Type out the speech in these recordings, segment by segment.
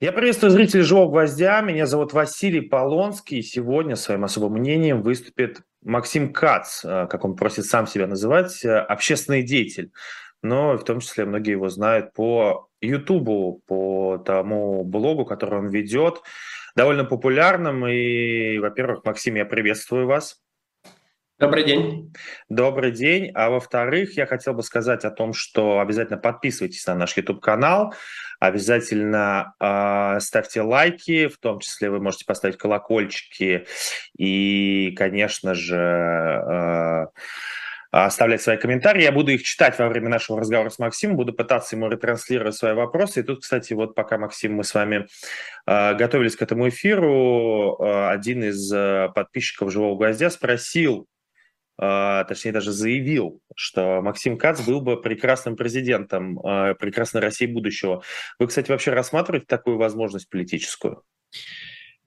Я приветствую зрителей «Живого гвоздя». Меня зовут Василий Полонский. Сегодня своим особым мнением выступит Максим Кац, э, как он просит сам себя называть, э, общественный деятель. Но в том числе многие его знают по Ютубу, по тому блогу, который он ведет, довольно популярным. И, во-первых, Максим, я приветствую вас. Добрый день. Добрый день. А во-вторых, я хотел бы сказать о том, что обязательно подписывайтесь на наш YouTube-канал, обязательно э, ставьте лайки, в том числе вы можете поставить колокольчики и, конечно же, э, оставлять свои комментарии. Я буду их читать во время нашего разговора с Максимом, буду пытаться ему ретранслировать свои вопросы. И тут, кстати, вот пока, Максим, мы с вами э, готовились к этому эфиру, э, один из э, подписчиков «Живого гвоздя» спросил, точнее даже заявил, что Максим Кац был бы прекрасным президентом а, прекрасной России будущего. Вы, кстати, вообще рассматриваете такую возможность политическую?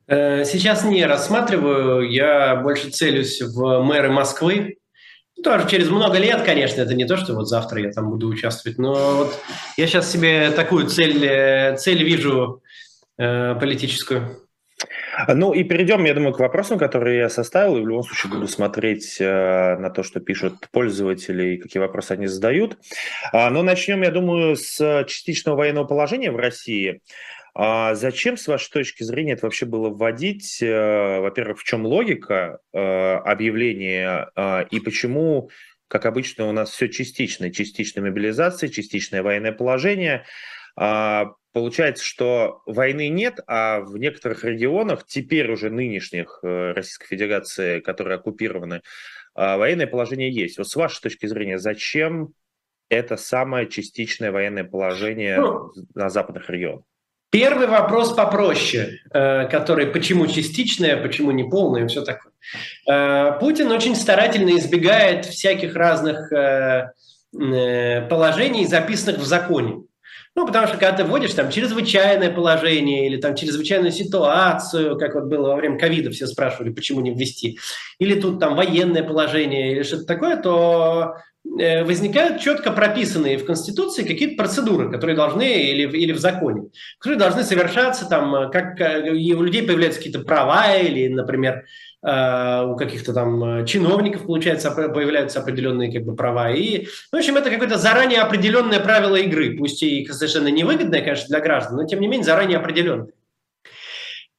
Э, сейчас не рассматриваю. Я больше целюсь в мэры Москвы. Тоже через много лет, конечно, это не то, что вот завтра я там буду участвовать, но вот я сейчас себе такую цель, э, цель вижу э, политическую. Ну и перейдем, я думаю, к вопросам, которые я составил, и в любом случае буду смотреть э, на то, что пишут пользователи и какие вопросы они задают. А, но начнем, я думаю, с частичного военного положения в России. А зачем, с вашей точки зрения, это вообще было вводить? Э, во-первых, в чем логика э, объявления и почему, как обычно, у нас все частично, частичная мобилизация, частичное военное положение а, – Получается, что войны нет, а в некоторых регионах, теперь уже нынешних э, Российской Федерации, которые оккупированы, а, военное положение есть. Вот с вашей точки зрения, зачем это самое частичное военное положение ну, на западных регионах? Первый вопрос попроще, э, который почему частичное, почему не полное и все такое. Э, Путин очень старательно избегает всяких разных положений, записанных в законе. Ну, потому что когда ты вводишь там чрезвычайное положение или там чрезвычайную ситуацию, как вот было во время ковида, все спрашивали, почему не ввести, или тут там военное положение или что-то такое, то возникают четко прописанные в Конституции какие-то процедуры, которые должны, или, или в законе, которые должны совершаться, там, как и у людей появляются какие-то права, или, например, Э, у каких-то там э, чиновников, получается, появляются определенные как бы права. И, в общем, это какое-то заранее определенное правило игры, пусть и совершенно невыгодное, конечно, для граждан, но, тем не менее, заранее определенное.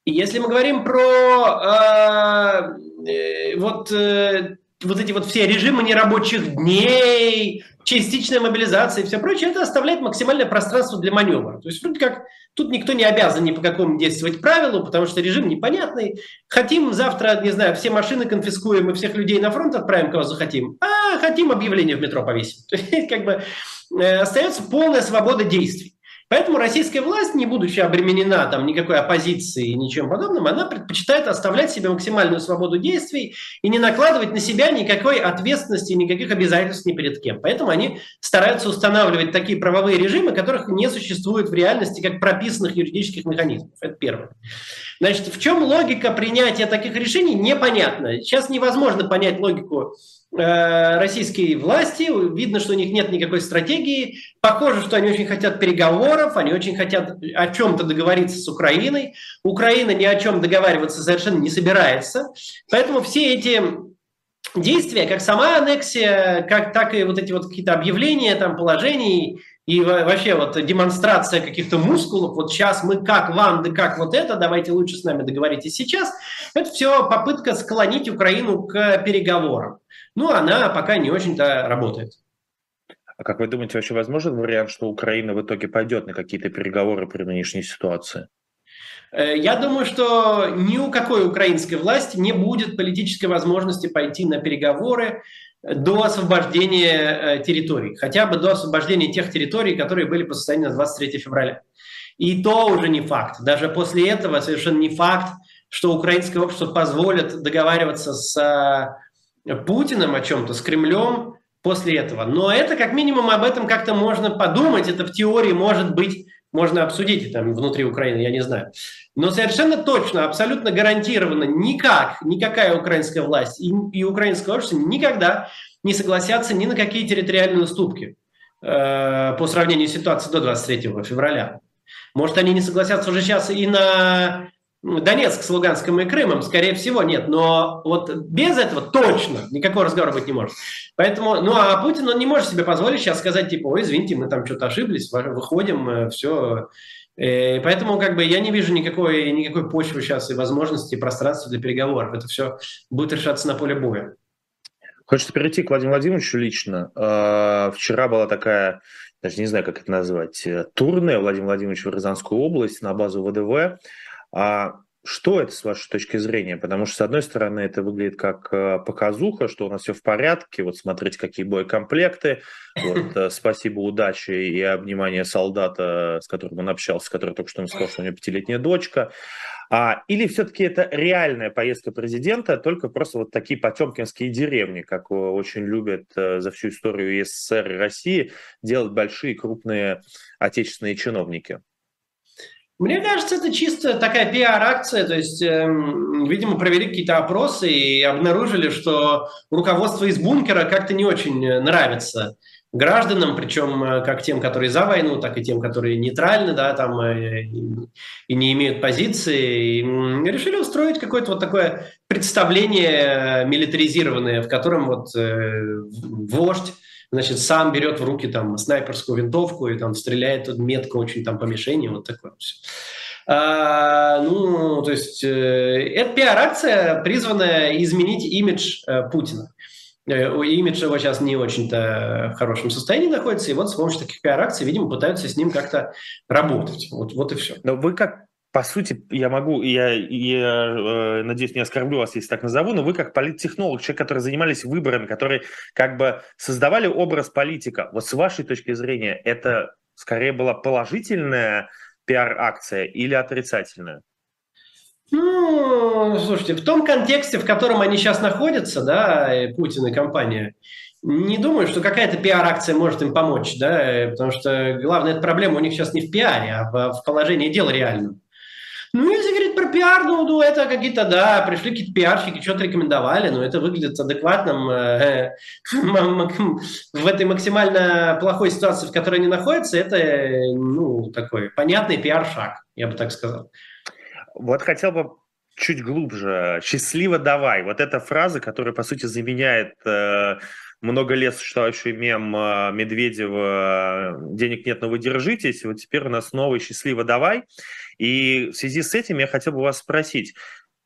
И если мы говорим про э, э, вот, э, вот эти вот все режимы нерабочих дней, частичная мобилизация и все прочее, это оставляет максимальное пространство для маневра. То есть вроде как Тут никто не обязан ни по какому действовать правилу, потому что режим непонятный. Хотим завтра, не знаю, все машины конфискуем и всех людей на фронт отправим, кого захотим. А хотим объявление в метро повесить. То есть как бы э, остается полная свобода действий. Поэтому российская власть, не будучи обременена там никакой оппозицией и ничем подобным, она предпочитает оставлять себе максимальную свободу действий и не накладывать на себя никакой ответственности, никаких обязательств ни перед кем. Поэтому они стараются устанавливать такие правовые режимы, которых не существует в реальности как прописанных юридических механизмов. Это первое. Значит, в чем логика принятия таких решений, непонятно. Сейчас невозможно понять логику российские власти, видно, что у них нет никакой стратегии, похоже, что они очень хотят переговоров, они очень хотят о чем-то договориться с Украиной, Украина ни о чем договариваться совершенно не собирается, поэтому все эти действия, как сама аннексия, как, так и вот эти вот какие-то объявления, там, положений, и вообще вот демонстрация каких-то мускулов, вот сейчас мы как вам, да как вот это, давайте лучше с нами договоритесь сейчас, это все попытка склонить Украину к переговорам. Ну, она пока не очень-то работает. А как вы думаете, вообще возможен вариант, что Украина в итоге пойдет на какие-то переговоры при нынешней ситуации? Э, я думаю, что ни у какой украинской власти не будет политической возможности пойти на переговоры до освобождения э, территорий, хотя бы до освобождения тех территорий, которые были по состоянию на 23 февраля. И то уже не факт. Даже после этого совершенно не факт, что украинское общество позволит договариваться с э, Путиным о чем-то, с Кремлем после этого. Но это как минимум об этом как-то можно подумать, это в теории может быть, можно обсудить там внутри Украины, я не знаю. Но совершенно точно, абсолютно гарантированно никак, никакая украинская власть и, и украинское общество никогда не согласятся ни на какие территориальные уступки э, по сравнению с ситуацией до 23 февраля. Может, они не согласятся уже сейчас и на Донецк с Луганском и Крымом, скорее всего, нет. Но вот без этого точно никакого разговора быть не может. Поэтому, ну а Путин, он не может себе позволить сейчас сказать, типа, ой, извините, мы там что-то ошиблись, выходим, э, все. И э, поэтому как бы я не вижу никакой, никакой почвы сейчас и возможности, и пространства для переговоров. Это все будет решаться на поле боя. Хочется перейти к Владимиру Владимировичу лично. А, вчера была такая, даже не знаю, как это назвать, э, турне Владимира Владимировича в Рязанскую область на базу ВДВ. А что это с вашей точки зрения? Потому что, с одной стороны, это выглядит как э, показуха, что у нас все в порядке, вот смотрите, какие боекомплекты, вот, э, спасибо, удачи и обнимание солдата, с которым он общался, который только что ему сказал, что у него пятилетняя дочка. А, или все-таки это реальная поездка президента, только просто вот такие потемкинские деревни, как очень любят э, за всю историю СССР и России делать большие крупные отечественные чиновники? Мне кажется, это чисто такая пиар-акция, то есть, э, видимо, провели какие-то опросы и обнаружили, что руководство из бункера как-то не очень нравится гражданам, причем э, как тем, которые за войну, так и тем, которые нейтральны, да, там э, и не имеют позиции, и решили устроить какое-то вот такое представление милитаризированное, в котором вот э, вождь значит, сам берет в руки там снайперскую винтовку и там стреляет метко очень там по мишени, вот такое все. А, ну, то есть э, это пиар-акция, призванная изменить имидж э, Путина. Э, имидж его сейчас не очень-то в хорошем состоянии находится, и вот с помощью таких пиар-акций, видимо, пытаются с ним как-то работать. Вот, вот и все. Но вы как по сути, я могу, я, я э, надеюсь, не оскорблю вас, если так назову, но вы как политтехнолог, человек, который занимались выборами, которые как бы создавали образ политика. Вот с вашей точки зрения, это скорее была положительная пиар-акция или отрицательная? Ну, слушайте, в том контексте, в котором они сейчас находятся, да, Путин и компания, не думаю, что какая-то пиар-акция может им помочь, да, потому что главная проблема у них сейчас не в пиаре, а в, в положении дела реальном. Ну, если говорить про пиар, ну, ну это какие-то, да, пришли какие-то пиарщики, что-то рекомендовали, но это выглядит адекватным э, в этой максимально плохой ситуации, в которой они находятся, это, ну, такой понятный пиар-шаг, я бы так сказал. Вот хотел бы чуть глубже. «Счастливо давай». Вот эта фраза, которая, по сути, заменяет э, много лет существующий мем э, Медведева «Денег нет, но вы держитесь». Вот теперь у нас новый «Счастливо давай». И в связи с этим я хотел бы вас спросить.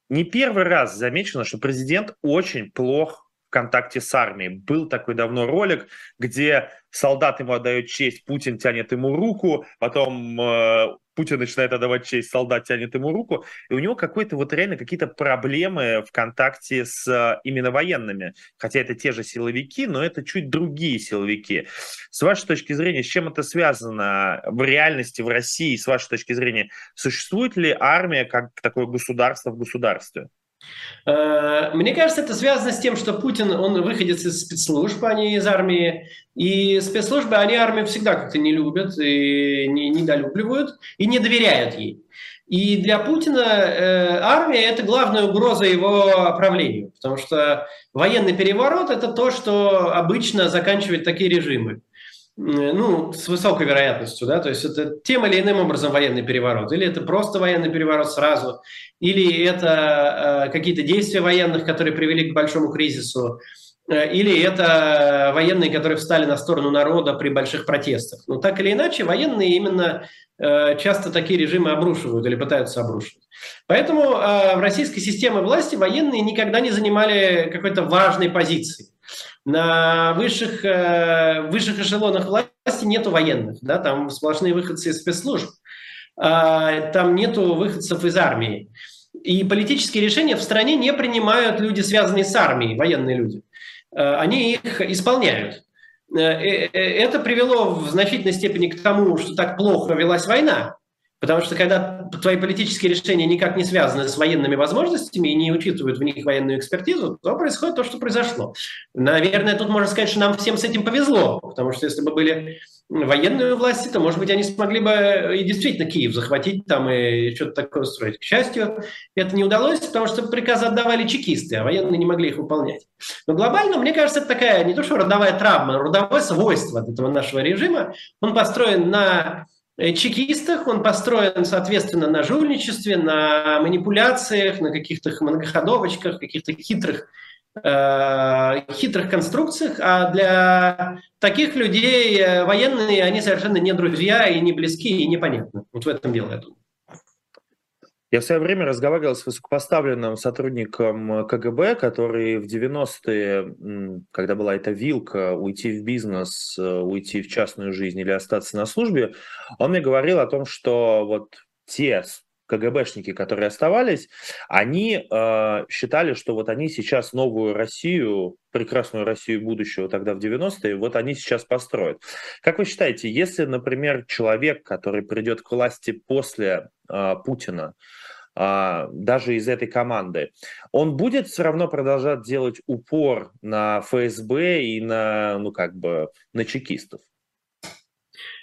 Не первый раз замечено, что президент очень плох в контакте с армией. Был такой давно ролик, где солдат ему отдает честь, Путин тянет ему руку, потом э, Путин начинает отдавать честь, солдат тянет ему руку, и у него какой-то вот реально какие-то проблемы в контакте с э, именно военными. Хотя это те же силовики, но это чуть другие силовики. С вашей точки зрения, с чем это связано в реальности в России, с вашей точки зрения, существует ли армия как такое государство в государстве? Э, мне кажется, это связано с тем, что Путин, он выходит из спецслужб, а не из армии. И спецслужбы, они армию всегда как-то не любят, и не, недолюбливают, и не доверяют ей. И для Путина э, армия – это главная угроза его правлению, потому что военный переворот – это то, что обычно заканчивает такие режимы ну, с высокой вероятностью, да, то есть это тем или иным образом военный переворот, или это просто военный переворот сразу, или это э, какие-то действия военных, которые привели к большому кризису, э, или это военные, которые встали на сторону народа при больших протестах. Но так или иначе, военные именно э, часто такие режимы обрушивают или пытаются обрушивать. Поэтому э, в российской системе власти военные никогда не занимали какой-то важной позиции на высших, э, высших эшелонах власти нету военных, да, там сплошные выходцы из спецслужб, а, там нету выходцев из армии. И политические решения в стране не принимают люди, связанные с армией, военные люди. Э, они их исполняют. Э, это привело в значительной степени к тому, что так плохо велась война, Потому что когда твои политические решения никак не связаны с военными возможностями и не учитывают в них военную экспертизу, то происходит то, что произошло. Наверное, тут можно сказать, что нам всем с этим повезло, потому что если бы были военные власти, то, может быть, они смогли бы и действительно Киев захватить там и что-то такое устроить. К счастью, это не удалось, потому что приказы отдавали чекисты, а военные не могли их выполнять. Но глобально, мне кажется, это такая не то что родовая травма, а родовое свойство этого нашего режима. Он построен на чекистах, он построен, соответственно, на жульничестве, на манипуляциях, на каких-то многоходовочках, каких-то хитрых Э, хитрых конструкциях, а для таких людей э, военные, они совершенно не друзья и не близки, и непонятны. Вот в этом дело, я думаю. Я в свое время разговаривал с высокопоставленным сотрудником КГБ, который в 90-е, когда была эта вилка, уйти в бизнес, э, уйти в частную жизнь или остаться на службе, он мне говорил о том, что вот те КГБшники, которые оставались, они э, считали, что вот они сейчас новую Россию, прекрасную Россию будущего тогда в 90-е, вот они сейчас построят. Как вы считаете, если, например, человек, который придет к власти после э, Путина, э, даже из этой команды, он будет все равно продолжать делать упор на ФСБ и на, ну как бы, на чекистов?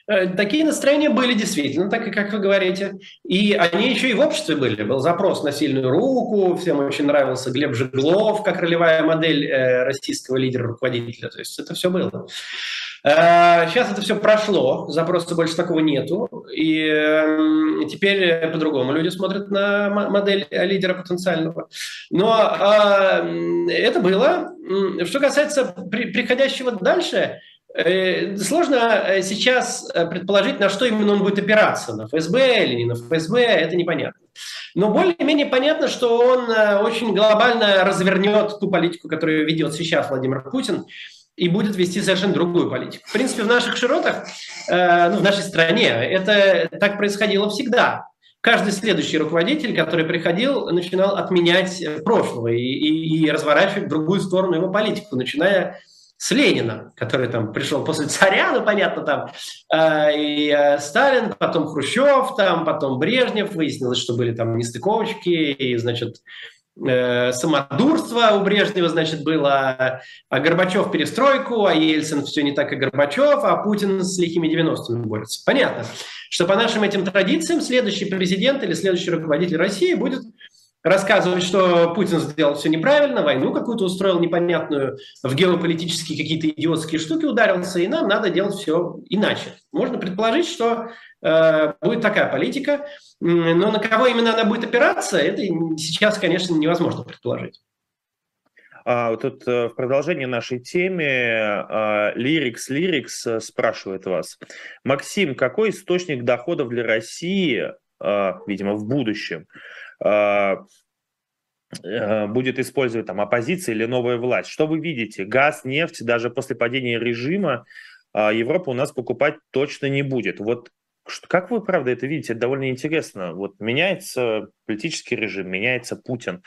Э, такие настроения были действительно, так и как вы говорите. И они еще и в обществе были. Был запрос на сильную руку, всем очень нравился Глеб Жеглов, как ролевая модель э, российского лидера-руководителя. То есть это все было. Сейчас э, это все прошло, запроса больше такого нету, и эм, теперь по-другому люди смотрят на модель лидера потенциального. Но а, это было. Что касается приходящего дальше, Э, сложно э, сейчас э, предположить, на что именно он будет опираться, на ФСБ или не на ФСБ, это непонятно. Но более-менее понятно, что он очень глобально развернет ту политику, которую ведет сейчас Владимир Путин, и будет вести совершенно другую политику. В принципе, в наших широтах, ну, в нашей стране, это так происходило всегда. Каждый следующий руководитель, который приходил, начинал отменять прошлого и, и, и разворачивать в другую сторону его политику, начиная с Ленина, который там пришел после царя, ну, понятно, там, э, и э, Сталин, потом Хрущев, там, потом Брежнев, выяснилось, что были там нестыковочки, и, значит, э, самодурство у Брежнева, значит, было, а Горбачев перестройку, а Ельцин все не так, как Горбачев, а Путин с лихими 90-ми борется. Понятно, что по нашим этим традициям следующий президент или следующий руководитель России будет рассказывать, что Путин сделал все неправильно, войну какую-то устроил непонятную, в геополитические какие-то идиотские штуки ударился, и нам надо делать все иначе. Можно предположить, что э, будет такая политика, но на кого именно она будет опираться, это сейчас, конечно, невозможно предположить. А, тут э, в продолжении нашей Лирикс а, Лирикс э, спрашивает вас. Максим, какой источник доходов для России, видимо, в будущем, э, будет использовать там оппозиция или новая власть. Что вы видите? Газ, нефть, даже после падения режима Европа у нас покупать точно не будет. Вот как вы, правда, это видите? Это довольно интересно. Вот меняется политический режим, меняется Путин.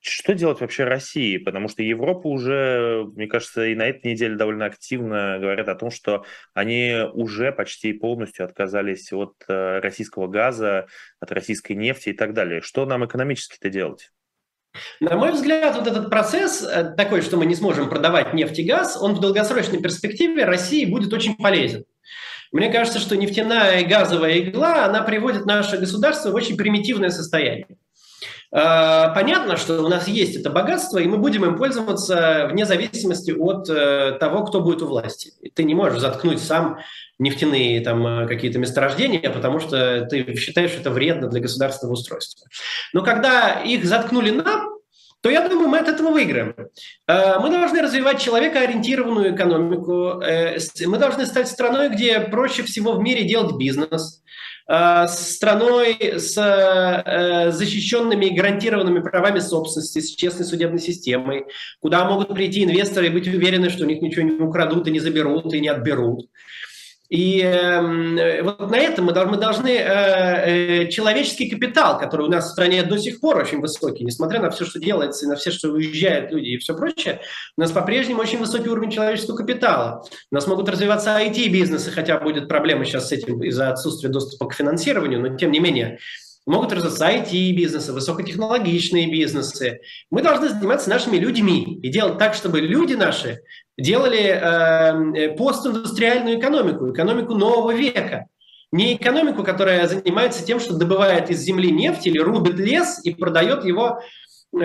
Что делать вообще России? Потому что Европа уже, мне кажется, и на этой неделе довольно активно говорят о том, что они уже почти полностью отказались от э, российского газа, от российской нефти и так далее. Что нам экономически-то делать? На мой взгляд, вот этот процесс э, такой, что мы не сможем продавать нефть и газ, он в долгосрочной перспективе России будет очень полезен. Мне кажется, что нефтяная и газовая игла, она приводит наше государство в очень примитивное состояние. Э, понятно, что у нас есть это богатство, и мы будем им пользоваться вне зависимости от э, того, кто будет у власти. Ты не можешь заткнуть сам нефтяные там э, какие-то месторождения, потому что ты считаешь, это вредно для государственного устройства. Но когда их заткнули нам, то я думаю, мы от этого выиграем. Мы должны развивать человекоориентированную экономику. Мы должны стать страной, где проще всего в мире делать бизнес. Э, страной с э, защищенными и гарантированными правами собственности, с честной судебной системой, куда могут прийти инвесторы и быть уверены, что у них ничего не украдут и не заберут и не отберут. И э, вот на этом мы, мы должны э, э, человеческий капитал, который у нас в стране до сих пор очень высокий, несмотря на все, что делается, и на все, что уезжают люди и все прочее, у нас по-прежнему очень высокий уровень человеческого капитала. У нас могут развиваться IT-бизнесы, хотя будет проблема сейчас с этим из-за отсутствия доступа к финансированию, но тем не менее могут развиваться IT-бизнесы, высокотехнологичные бизнесы. Мы должны заниматься нашими людьми и делать так, чтобы люди наши делали эм, э, постиндустриальную экономику, экономику нового века. Не экономику, которая занимается тем, что добывает из земли нефть или рубит лес и продает его э,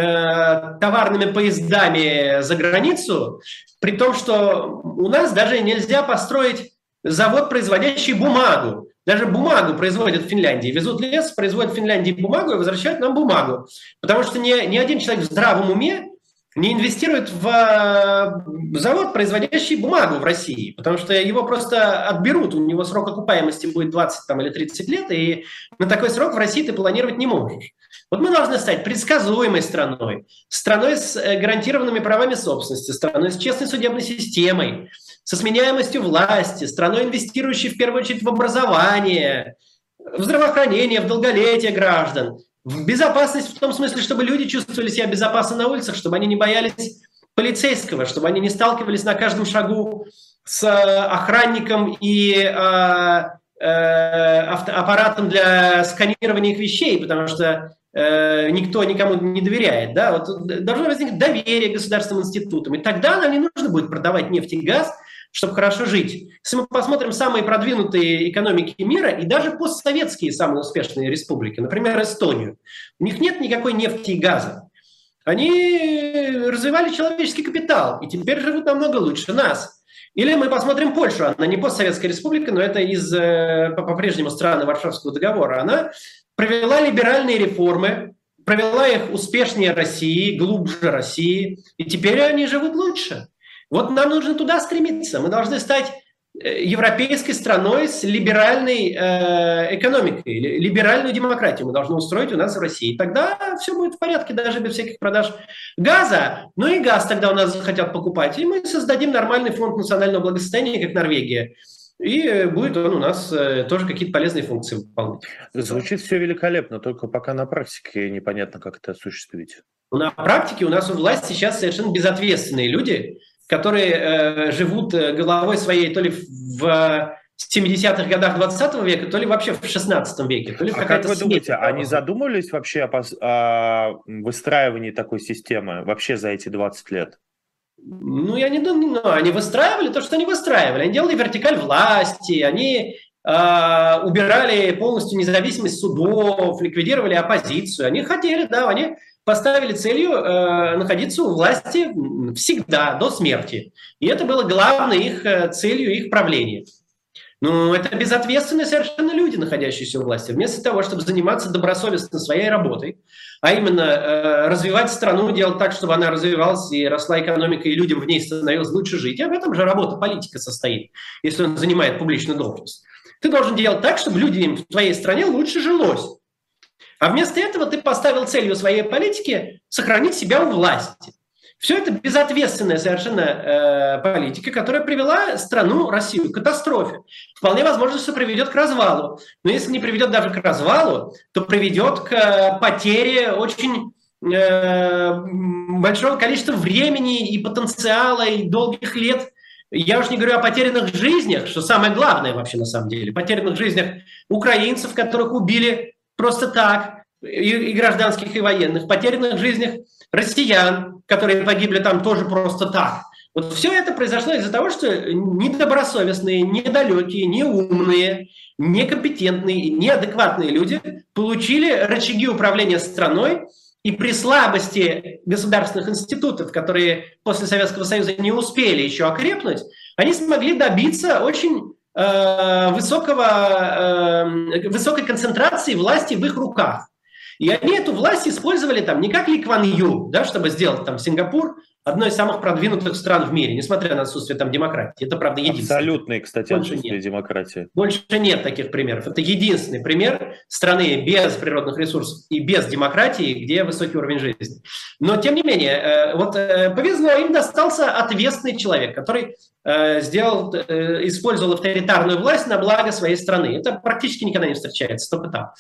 товарными поездами за границу, при том, что у нас даже нельзя построить завод, производящий бумагу, даже бумагу производят в Финляндии. Везут лес, производят в Финляндии бумагу и возвращают нам бумагу. Потому что ни, ни один человек в здравом уме не инвестирует в э, завод, производящий бумагу в России, потому что его просто отберут, у него срок окупаемости будет 20 там, или 30 лет, и на такой срок в России ты планировать не можешь. Вот мы должны стать предсказуемой страной, страной с э, гарантированными правами собственности, страной с честной судебной системой, со сменяемостью власти, страной, инвестирующей в первую очередь в образование, в здравоохранение, в долголетие граждан, безопасность в том смысле, чтобы люди чувствовали себя безопасно на улицах, чтобы они не боялись полицейского, чтобы они не сталкивались на каждом шагу с э, охранником и э, э, аппаратом для сканирования их вещей, потому что э, никто никому не доверяет. Да? Вот должно возникнуть доверие государственным институтам. И тогда нам не нужно будет продавать нефть и газ, чтобы хорошо жить. Если мы посмотрим самые продвинутые экономики мира и даже постсоветские самые успешные республики, например, Эстонию, у них нет никакой нефти и газа. Они развивали человеческий капитал и теперь живут намного лучше нас. Или мы посмотрим Польшу, она не постсоветская республика, но это из э, по-прежнему страны Варшавского договора. Она провела либеральные реформы, провела их успешнее России, глубже России, и теперь они живут лучше. Вот нам нужно туда стремиться. Мы должны стать э, европейской страной с либеральной э, экономикой, либеральную демократию мы должны устроить у нас в России. Тогда все будет в порядке, даже без всяких продаж газа. Ну и газ тогда у нас захотят покупать. И мы создадим нормальный фонд национального благосостояния, как Норвегия. И будет он у нас э, тоже какие-то полезные функции выполнять. Звучит все великолепно, только пока на практике непонятно, как это осуществить. На практике у нас у власти сейчас совершенно безответственные люди, которые э, живут э, головой своей то ли в 70-х годах 20 века, то ли вообще в 16 веке. То ли а как вы думаете, они задумывались вообще о, о выстраивании такой системы вообще за эти 20 лет? Ну, я не думаю, ну, они выстраивали то, что они выстраивали. Они делали вертикаль власти, они э, убирали полностью независимость судов, ликвидировали оппозицию. Они хотели, да, они поставили целью э, находиться у власти всегда, до смерти. И это было главной их э, целью их правления. Ну, это безответственные совершенно люди, находящиеся у власти. Вместо того, чтобы заниматься добросовестно своей работой, а именно э, развивать страну, делать так, чтобы она развивалась и росла экономика, и людям в ней становилось лучше жить. И об этом же работа политика состоит, если он занимает публичную должность. Ты должен делать так, чтобы людям в твоей стране лучше жилось. А вместо этого ты поставил целью своей политики сохранить себя у власти. Все это безответственная совершенно э, политика, которая привела страну, Россию, к катастрофе. Вполне возможно, что приведет к развалу. Но если не приведет даже к развалу, то приведет к потере очень э, большого количества времени и потенциала, и долгих лет. Я уж не говорю о потерянных жизнях, что самое главное вообще на самом деле. Потерянных жизнях украинцев, которых убили просто так, и, и гражданских, и военных, потерянных жизнях россиян, которые погибли там тоже просто так. Вот все это произошло из-за того, что недобросовестные, недалекие, неумные, некомпетентные, неадекватные люди получили рычаги управления страной, и при слабости государственных институтов, которые после Советского Союза не успели еще окрепнуть, они смогли добиться очень высокого, э, высокой концентрации власти в их руках. И они эту власть использовали там не как Ли Кван Ю, да, чтобы сделать там Сингапур одной из самых продвинутых стран в мире, несмотря на отсутствие там демократии. Это, правда, единственное. Абсолютный, кстати, Больше отсутствие нет. демократии. Больше нет таких примеров. Это единственный пример страны без природных ресурсов и без демократии, где высокий уровень жизни. Но, тем не менее, э, вот повезло, им достался ответственный человек, который Э, сделал, э, использовал авторитарную власть на благо своей страны. Это практически никогда не встречается, только там.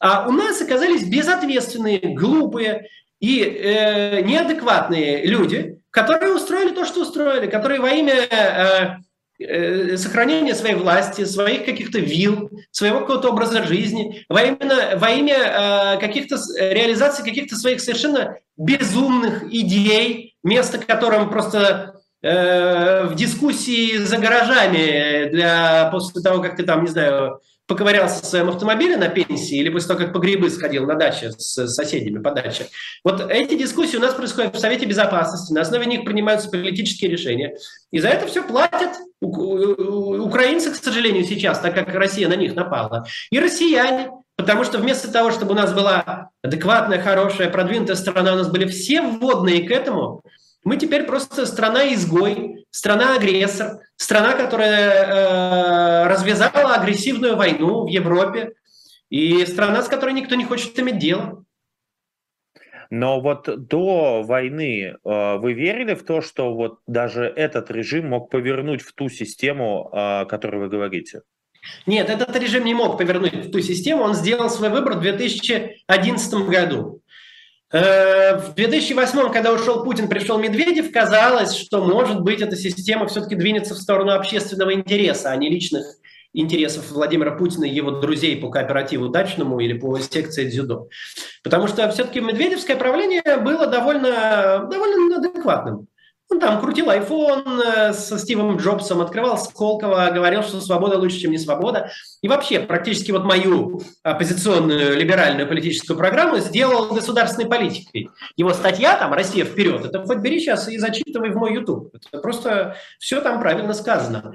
А у нас оказались безответственные, глупые и э, неадекватные люди, которые устроили то, что устроили, которые во имя э, э, сохранения своей власти, своих каких-то вил, своего какого-то образа жизни, во имя, во имя э, каких-то реализации каких-то своих совершенно безумных идей, место которым просто Э, в дискуссии за гаражами для, после того, как ты там, не знаю, поковырялся в своем автомобиле на пенсии или после того, как по грибы сходил на даче с соседями по даче. Вот эти дискуссии у нас происходят в Совете Безопасности, на основе них принимаются политические решения. И за это все платят украинцы, к сожалению, сейчас, так как Россия на них напала, и россияне. Потому что вместо того, чтобы у нас была адекватная, хорошая, продвинутая страна, у нас были все вводные к этому, мы теперь просто страна-изгой, страна-агрессор, страна, которая э, развязала агрессивную войну в Европе, и страна, с которой никто не хочет иметь дело. Но вот до войны э, вы верили в то, что вот даже этот режим мог повернуть в ту систему, э, о которой вы говорите? Нет, этот режим не мог повернуть в ту систему. Он сделал свой выбор в 2011 году. Э, в 2008, когда ушел Путин, пришел Медведев, казалось, что, может быть, эта система все-таки двинется в сторону общественного интереса, а не личных интересов Владимира Путина и его друзей по кооперативу дачному или по секции дзюдо. Потому что все-таки медведевское правление было довольно, довольно адекватным. Он там крутил iPhone э, со Стивом Джобсом, открывал Сколково, говорил, что свобода лучше, чем не свобода. И вообще практически вот мою оппозиционную либеральную политическую программу сделал государственной политикой. Его статья там «Россия вперед» это хоть бери сейчас и зачитывай в мой YouTube. Это просто все там правильно сказано.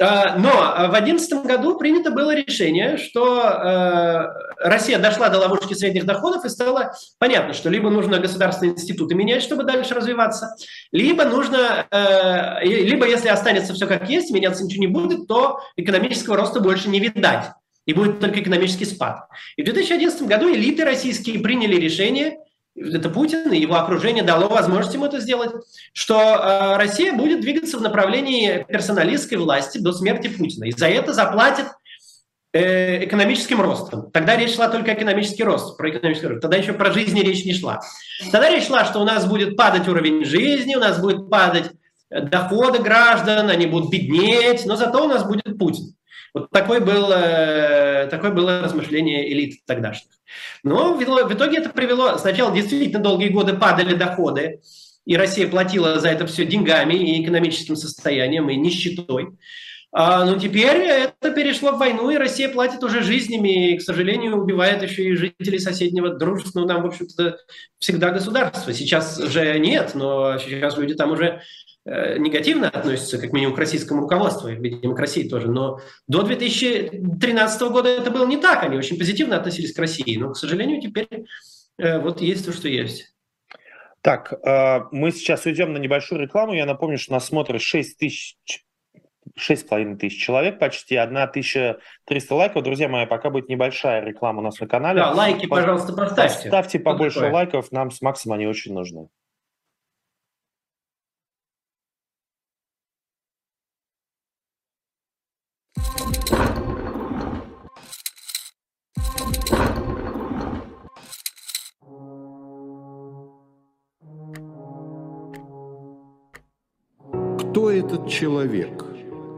А, но в 2011 году принято было решение, что э, Россия дошла до ловушки средних доходов и стало понятно, что либо нужно государственные институты менять, чтобы дальше развиваться, либо нужно, э, либо если останется все как есть, меняться ничего не будет, то экономического роста больше не видать. И будет только экономический спад. И в 2011 году элиты российские приняли решение, это Путин и его окружение дало возможность ему это сделать, что э, Россия будет двигаться в направлении персоналистской власти до смерти Путина. И за это заплатит экономическим ростом. Тогда речь шла только о экономический рост, про экономический рост. Тогда еще про жизнь речь не шла. Тогда речь шла, что у нас будет падать уровень жизни, у нас будет падать э, доходы граждан, они будут беднеть, но зато у нас будет Путин. Вот такое было, такое было размышление элит тогдашних. Но в итоге это привело, сначала действительно долгие годы падали доходы, и Россия платила за это все деньгами и экономическим состоянием, и нищетой. А, но теперь это перешло в войну, и Россия платит уже жизнями, и, к сожалению, убивает еще и жителей соседнего дружественного нам, в общем-то, всегда государства. Сейчас уже нет, но сейчас люди там уже э, негативно относятся, как минимум, к российскому руководству, и, видимо, к России тоже. Но до 2013 года это было не так. Они очень позитивно относились к России. Но, к сожалению, теперь э, вот есть то, что есть. Так, э, мы сейчас уйдем на небольшую рекламу. Я напомню, что нас смотрит 6 тысяч 6,5 тысяч человек, почти 1300 лайков. Друзья мои, пока будет небольшая реклама у нас на канале. Да, лайки, пожалуйста, поставьте. Ставьте побольше такое? лайков, нам с Максом они очень нужны. Кто этот человек?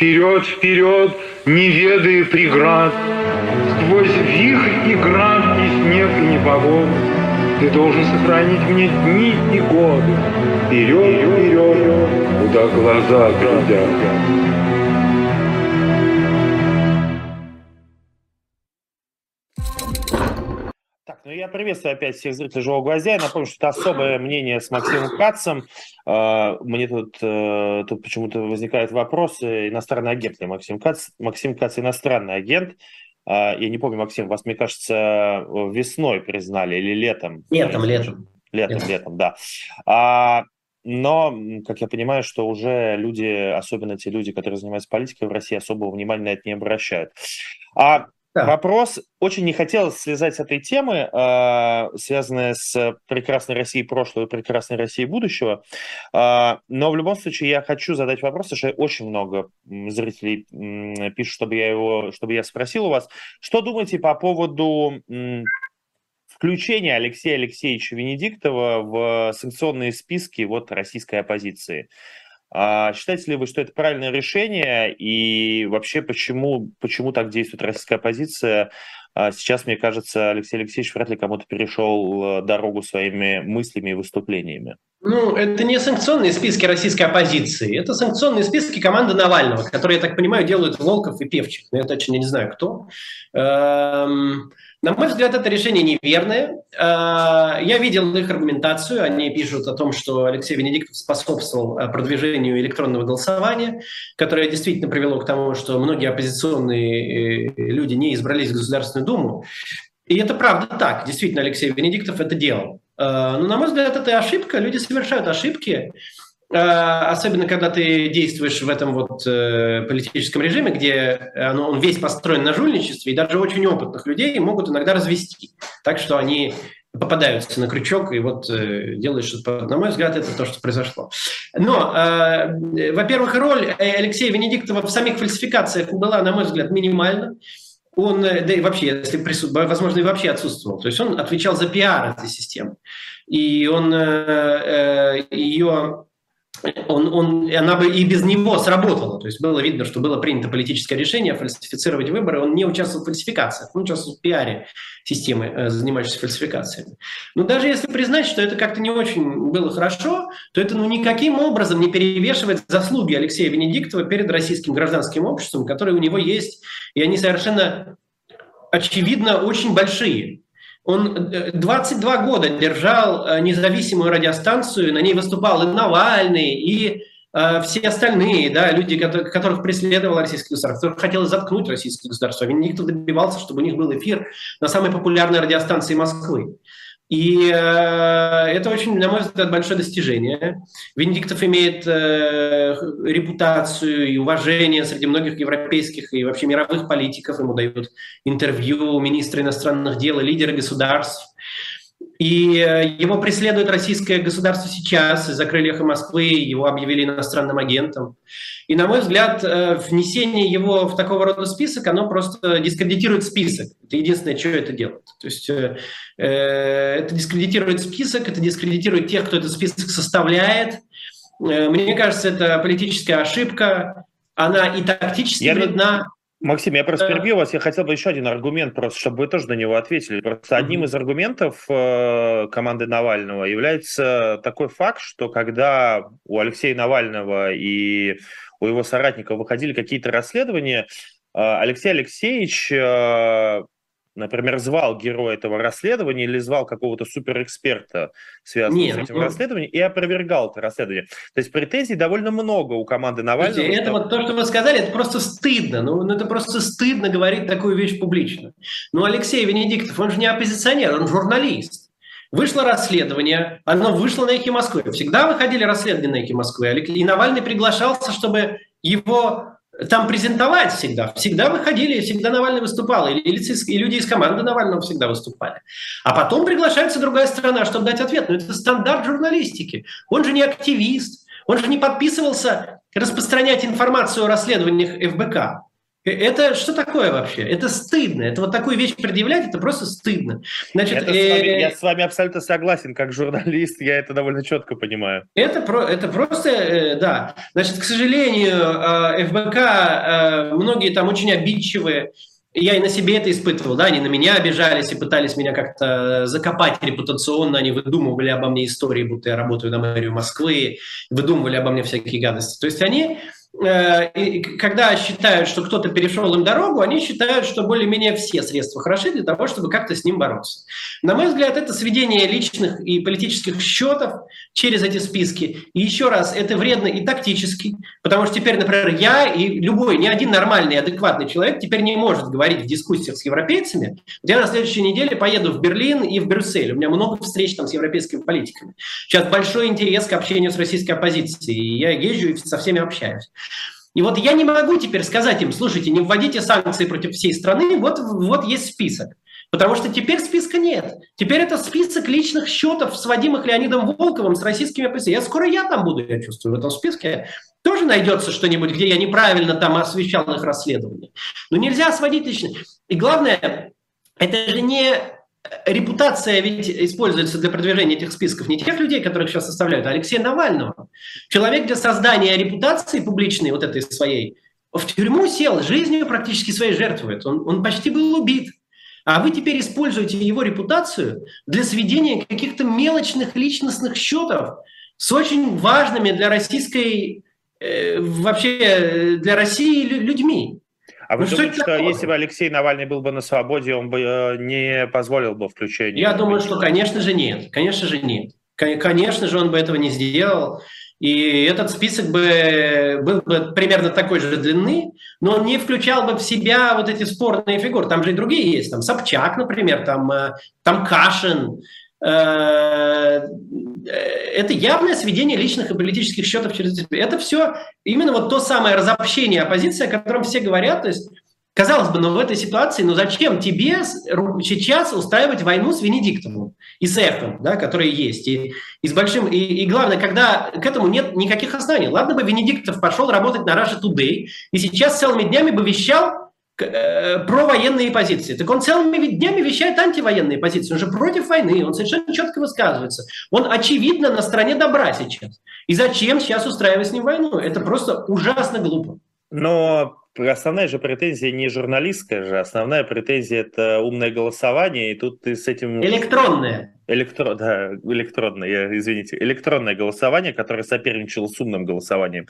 Вперед, вперед, не ведая преград, Сквозь вихрь и град, и снег, и непогоду, Ты должен сохранить мне дни и годы. Вперед, вперед, куда глаза глядят. Приветствую опять всех зрителей «Живого гвоздя». Я напомню, что это особое мнение с Максимом Кацем. А, мне тут, э, тут почему-то возникает вопрос. Иностранный агент ли Максим Кац? Максим Кац иностранный агент. А, я не помню, Максим, вас, мне кажется, весной признали или летом? Летом, летом. Летом, летом, летом да. А, но, как я понимаю, что уже люди, особенно те люди, которые занимаются политикой в России, особого внимания на это не обращают. А Да. Вопрос, очень не хотелось слезать с этой темы, э, связанной с прекрасной Россией прошлого и прекрасной Россией будущего, э, но в любом случае я хочу задать вопрос, потому что очень много зрителей пишут, чтобы я его, чтобы я спросил у вас, что думаете по поводу включения Алексея Алексеевича Венедиктова в санкционные списки вот российской оппозиции? А считаете ли вы, что это правильное решение? И вообще, почему, почему так действует российская оппозиция? А сейчас, мне кажется, Алексей Алексеевич вряд ли кому-то перешел э, дорогу своими мыслями и выступлениями. Ну, это не санкционные списки российской оппозиции, это санкционные списки команды Навального, которые, я так понимаю, делают Волков и Певчик. Но я точно не знаю, кто. Эм... На мой взгляд, это решение неверное. А, я видел их аргументацию. Они пишут о том, что Алексей Венедиктов способствовал а, продвижению электронного голосования, которое действительно привело к тому, что многие оппозиционные э, люди не избрались в Государственную Думу. И это правда так. Действительно, Алексей Венедиктов это делал. А, но, на мой взгляд, это ошибка. Люди совершают ошибки. А, особенно когда ты действуешь в этом вот э, политическом режиме, где оно, он весь построен на жульничестве, и даже очень опытных людей могут иногда развести. Так что они попадаются на крючок и вот э, делают что-то. На мой взгляд, это то, что произошло. Но, э, во-первых, роль Алексея Венедиктова в самих фальсификациях была, на мой взгляд, минимальна. Он, э, да и вообще, если присут... возможно, и вообще отсутствовал. То есть он отвечал за пиар этой системы. И он э, э, ее он, он, она бы и без него сработала. То есть было видно, что было принято политическое решение фальсифицировать выборы. Он не участвовал в фальсификациях, он участвовал в пиаре системы, э, занимающейся фальсификациями. Но даже если признать, что это как-то не очень было хорошо, то это ну, никаким образом не перевешивает заслуги Алексея Венедиктова перед российским гражданским обществом, которые у него есть, и они совершенно очевидно очень большие. Он 22 э, года держал э, независимую радиостанцию, на ней выступал и Навальный, и э, все остальные, да, люди, которых преследовал российский государство, которых хотелось заткнуть российское государство. Никто добивался, чтобы у них был эфир на самой популярной радиостанции Москвы. И э, это очень, на мой взгляд, большое достижение. Венедиктов имеет э, репутацию и уважение среди многих европейских и вообще мировых политиков. Ему дают интервью министры иностранных дел и лидеры государств. И э, его преследует российское государство сейчас. Закрыли эхо Москвы, его объявили иностранным агентом. И, на мой взгляд, э, внесение его в такого рода список, оно просто дискредитирует список. Это единственное, что это делает. То есть э, это дискредитирует список, это дискредитирует тех, кто этот список составляет. Мне кажется, это политическая ошибка. Она и тактически Я... вредна. Максим, я просто перебью вас. Я хотел бы еще один аргумент, просто чтобы вы тоже на него ответили. Просто одним из аргументов э, команды Навального является такой факт, что когда у Алексея Навального и у его соратников выходили какие-то расследования, э, Алексей Алексеевич э, например, звал героя этого расследования или звал какого-то суперэксперта, связанного Нет, с этим ну... расследованием, и опровергал это расследование. То есть претензий довольно много у команды Навального. Слушайте, это вот то, что вы сказали, это просто стыдно. Ну, ну, это просто стыдно говорить такую вещь публично. Ну, Алексей Венедиктов, он же не оппозиционер, он журналист. Вышло расследование, оно вышло на Эхе Москвы. Всегда выходили расследования на Эхе Москвы. И Навальный приглашался, чтобы его там презентовать всегда. Всегда выходили, всегда Навальный выступал, и, лица, и люди из команды Навального всегда выступали. А потом приглашается другая сторона, чтобы дать ответ. Но это стандарт журналистики. Он же не активист, он же не подписывался распространять информацию о расследованиях ФБК. Э, это что такое вообще? Это стыдно. Это вот такую вещь предъявлять, это просто стыдно. Значит, это э... с вами, я с вами абсолютно согласен, как журналист, я это довольно четко понимаю. Это, про, это просто, э, да. Значит, к сожалению, э, ФБК, э, многие там очень обидчивые, я и на себе это испытывал, да, они на меня обижались и пытались меня как-то закопать репутационно, они выдумывали обо мне истории, будто я работаю на мэрию Москвы, выдумывали обо мне всякие гадости. То есть они Э, когда считают, что кто-то перешел им дорогу, они считают, что более-менее все средства хороши для того, чтобы как-то с ним бороться. На мой взгляд, это сведение личных и политических счетов через эти списки. И еще раз, это вредно и тактически, потому что теперь, например, я и любой, ни один нормальный, адекватный человек теперь не может говорить в дискуссиях с европейцами. Я на следующей неделе поеду в Берлин и в Брюссель. У меня много встреч там с европейскими политиками. Сейчас большой интерес к общению с российской оппозицией. И я езжу и со всеми общаюсь. И вот я не могу теперь сказать им, слушайте, не вводите санкции против всей страны, вот, вот есть список. Потому что теперь списка нет. Теперь это список личных счетов, сводимых Леонидом Волковым с российскими оппозиционерами. Я скоро я там буду, я чувствую, в этом списке. Тоже найдется что-нибудь, где я неправильно там освещал их расследование. Но нельзя сводить лично. И главное, это же не репутация ведь используется для продвижения этих списков не тех людей, которых сейчас составляют, а Алексея Навального. Человек для создания репутации публичной, вот этой своей, в тюрьму сел, жизнью практически своей жертвует. Он, он почти был убит. А вы теперь используете его репутацию для сведения каких-то мелочных личностных счетов с очень важными для российской, э, вообще для России людьми. А вы ну, думаете, что, что если бы Алексей Навальный был бы на свободе, он бы э, не позволил бы включение? Я думаю, что, конечно же, нет. Конечно же, нет. Конечно же, он бы этого не сделал. И этот список бы был бы примерно такой же длины, но он не включал бы в себя вот эти спорные фигуры. Там же и другие есть. Там Собчак, например, там, э, там Кашин. Э, это явное сведение личных и политических счетов через Это все именно вот то самое разобщение оппозиции, о котором все говорят. То есть Казалось бы, но в этой ситуации, ну зачем тебе сейчас устраивать войну с Венедиктовым и с Эхом, да, которые есть, и, и с большим, и, и главное, когда к этому нет никаких оснований. Ладно бы Венедиктов пошел работать на Russia Today, и сейчас целыми днями бы вещал э, про военные позиции. Так он целыми днями вещает антивоенные позиции. Он же против войны, он совершенно четко высказывается. Он, очевидно, на стороне добра сейчас. И зачем сейчас устраивать с ним войну? Это просто ужасно глупо. Но основная же претензия не журналистская же, основная претензия это умное голосование, и тут ты с этим... Электронное. Электро... Да, электронное, я, извините, электронное голосование, которое соперничало с умным голосованием.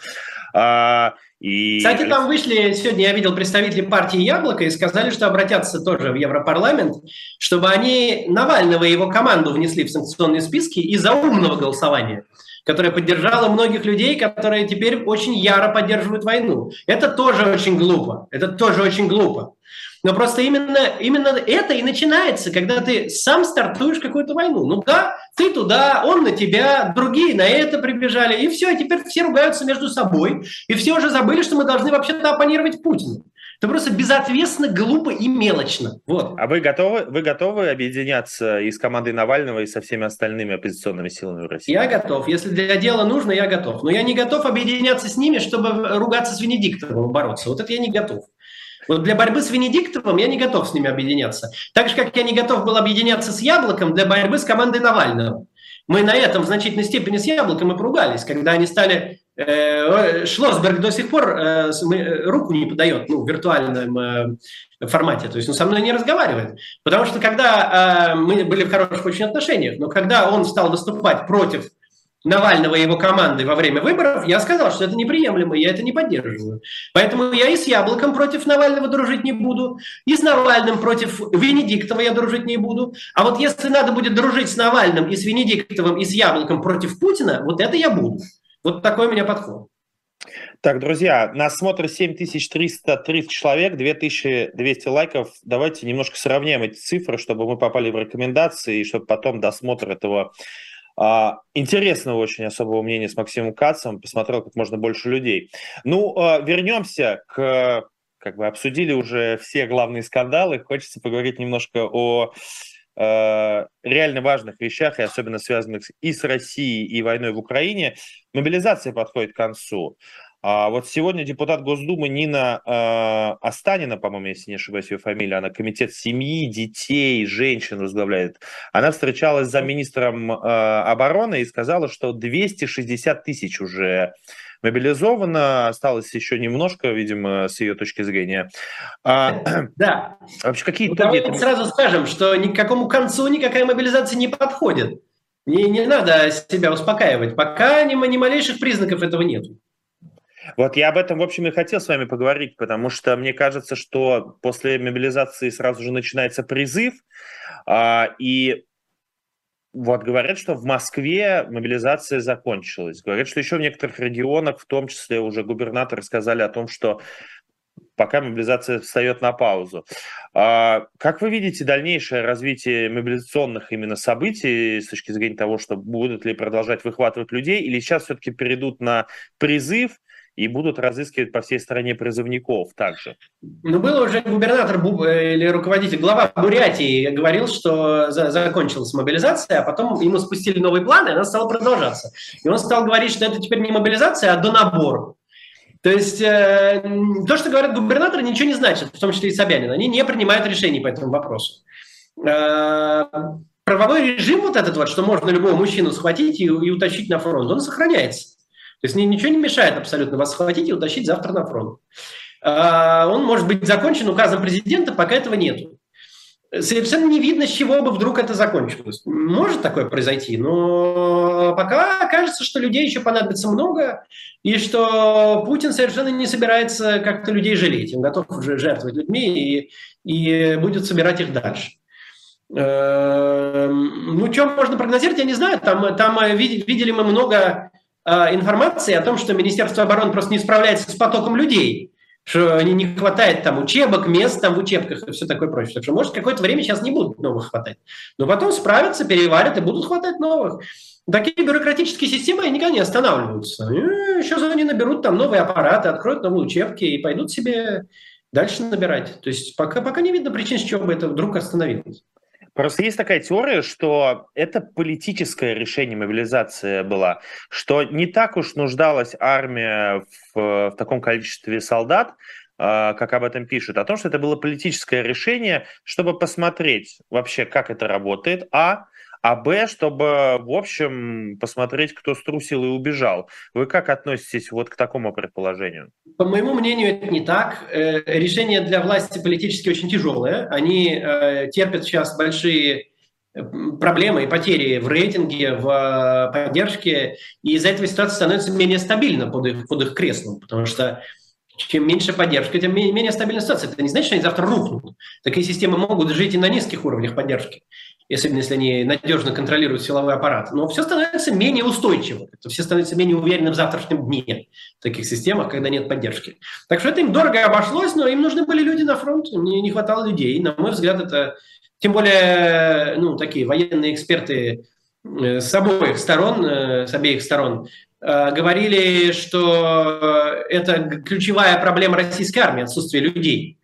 А, и... Кстати, там вышли, сегодня я видел представители партии «Яблоко» и сказали, что обратятся тоже в Европарламент, чтобы они Навального и его команду внесли в санкционные списки из-за умного голосования которая поддержала многих людей, которые теперь очень яро поддерживают войну. Это тоже очень глупо. Это тоже очень глупо. Но просто именно, именно это и начинается, когда ты сам стартуешь какую-то войну. Ну да, ты туда, он на тебя, другие на это прибежали, и все, и теперь все ругаются между собой, и все уже забыли, что мы должны вообще-то оппонировать Путину. Это просто безответственно, глупо и мелочно. Вот. А вы готовы, вы готовы объединяться и с командой Навального, и со всеми остальными оппозиционными силами в России? Я готов. Если для дела нужно, я готов. Но я не готов объединяться с ними, чтобы ругаться с Венедиктовым, бороться. Вот это я не готов. Вот для борьбы с Венедиктовым я не готов с ними объединяться. Так же, как я не готов был объединяться с Яблоком для борьбы с командой Навального. Мы на этом в значительной степени с Яблоком и поругались, когда они стали Э, Шлосберг до сих пор э, э, руку не подает ну, в виртуальном формате, то есть он со мной не разговаривает. Потому что когда мы были в хороших очень отношениях, но когда он стал выступать против Навального и его команды во время выборов, я сказал, что это неприемлемо, я это не поддерживаю. Поэтому я и с Яблоком против Навального дружить не буду, и с Навальным против Венедиктова я дружить не буду. А вот если надо будет дружить с Навальным и с Венедиктовым и с Яблоком против Путина, вот это я буду. Вот такой у меня подход. Так, друзья, нас смотрит 7330 человек, 2200 лайков. Давайте немножко сравняем эти цифры, чтобы мы попали в рекомендации, и чтобы потом досмотр этого интересного очень особого мнения с Максимом Кацем посмотрел как можно больше людей. Ну, а, вернемся к... Как бы обсудили уже все главные скандалы. Хочется поговорить немножко о Э, реально важных вещах, и особенно связанных и с Россией, и войной в Украине, мобилизация подходит к концу. А вот сегодня депутат Госдумы Нина э, Останина, по-моему, если не ошибаюсь ее фамилия, она комитет семьи, детей, женщин возглавляет. Она встречалась за министром э, обороны и сказала, что 260 тысяч уже мобилизовано, осталось еще немножко, видимо, с ее точки зрения. А, да. Вообще какие ну? Давайте сразу скажем, что ни к какому концу никакая мобилизация не подходит. Не, не надо себя успокаивать, пока ни, ни малейших признаков этого нет. Вот я об этом, в общем, и хотел с вами поговорить, потому что мне кажется, что после мобилизации сразу же начинается призыв, а, и вот говорят, что в Москве мобилизация закончилась. Говорят, что еще в некоторых регионах, в том числе уже губернаторы сказали о том, что пока мобилизация встает на паузу. А, как вы видите дальнейшее развитие мобилизационных именно событий с точки зрения того, что будут ли продолжать выхватывать людей, или сейчас все-таки перейдут на призыв, и будут разыскивать по всей стране призывников также. Ну, было уже губернатор э, или руководитель, глава Бурятии говорил, что за, закончилась мобилизация, а потом ему спустили новые планы, и она стала продолжаться. И он стал говорить, что это теперь не мобилизация, а донабор. То есть э, то, что говорят губернаторы, ничего не значит, в том числе и Собянин. Они не принимают решений по этому вопросу. Э, правовой режим вот этот вот, что можно любого мужчину схватить и, и утащить на фронт, он сохраняется. То есть ничего не мешает абсолютно вас схватить и утащить завтра на фронт. А, он может быть закончен указом президента, пока этого нет. Совершенно не видно, с чего бы вдруг это закончилось. Может такое произойти, но пока кажется, что людей еще понадобится много, и что Путин совершенно не собирается как-то людей жалеть. Он готов уже жертвовать людьми и, и будет собирать их дальше. Эм, ну, что можно прогнозировать, я не знаю. Там, там э, видели мы много информации о том, что Министерство обороны просто не справляется с потоком людей, что не хватает там учебок, мест там в учебках и все такое прочее. Так что, может, какое-то время сейчас не будут новых хватать. Но потом справятся, переварят и будут хватать новых. Такие бюрократические системы никогда не останавливаются. Сейчас они наберут там новые аппараты, откроют новые учебки и пойдут себе дальше набирать. То есть пока, пока не видно причин, с чего бы это вдруг остановилось. Просто есть такая теория, что это политическое решение мобилизации была, что не так уж нуждалась армия в, в таком количестве солдат, а, как об этом пишут, о том, что это было политическое решение, чтобы посмотреть вообще, как это работает, а а Б, чтобы, в общем, посмотреть, кто струсил и убежал. Вы как относитесь вот к такому предположению? По моему мнению, это не так. Э, решения для власти политически очень тяжелые. Они э, терпят сейчас большие э, проблемы и потери в рейтинге, в поддержке, и из-за этого ситуация становится менее стабильна под их, под их креслом, потому что чем меньше поддержка, тем менее стабильная ситуация. Это не значит, что они завтра рухнут. Такие системы могут жить и на низких уровнях поддержки особенно если они надежно контролируют силовой аппарат. Но все становится менее устойчивым, все становятся менее уверены в завтрашнем дне в таких системах, когда нет поддержки. Так что это им дорого обошлось, но им нужны были люди на фронт, мне не хватало людей. На мой взгляд, это тем более ну, такие военные эксперты э, с обоих сторон, э, с обеих сторон, э, говорили, что это ключевая проблема российской армии, отсутствие людей.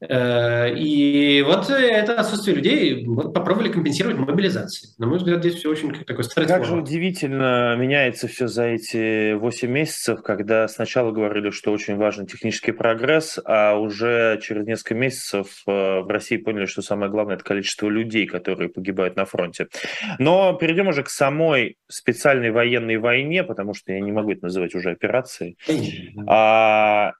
Э, и вот это отсутствие людей вот попробовали компенсировать мобилизацией. На мой взгляд, здесь все очень такое Как же удивительно меняется все за эти 8 месяцев, когда сначала говорили, что очень важен технический прогресс, а уже через несколько месяцев э, в России поняли, что самое главное – это количество людей, которые погибают на фронте. Но перейдем уже к самой специальной военной войне, потому что я не могу это называть уже операцией. А,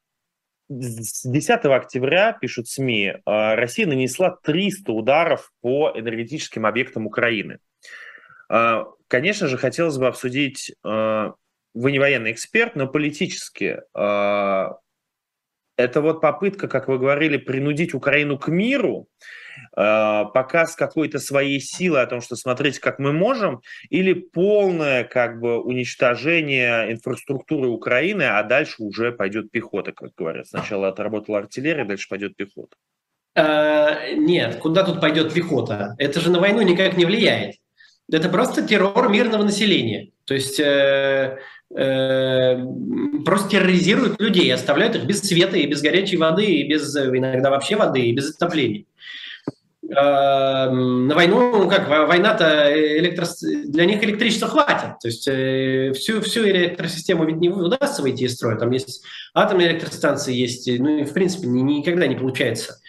с 10 октября, пишут СМИ, э, Россия нанесла 300 ударов по энергетическим объектам Украины. Э, конечно же, хотелось бы обсудить, э, вы не военный эксперт, но политически. Это вот попытка, как вы говорили, принудить Украину к миру, Э, показ какой-то своей силы о том, что смотрите, как мы можем, или полное как бы уничтожение инфраструктуры Украины, а дальше уже пойдет пехота, как говорят. Сначала отработала артиллерия, дальше пойдет пехота. А, нет, куда тут пойдет пехота? Это же на войну никак не влияет. Это просто террор мирного населения. То есть э, э, просто терроризируют людей, оставляют их без света и без горячей воды, и без иногда вообще воды, и без отопления. Эм, на войну, ну как, война-то электро... для них электричества хватит. То есть э, всю, всю электросистему ведь не удастся выйти из строя. Там есть атомные электростанции, есть, ну и в принципе ни, никогда не получается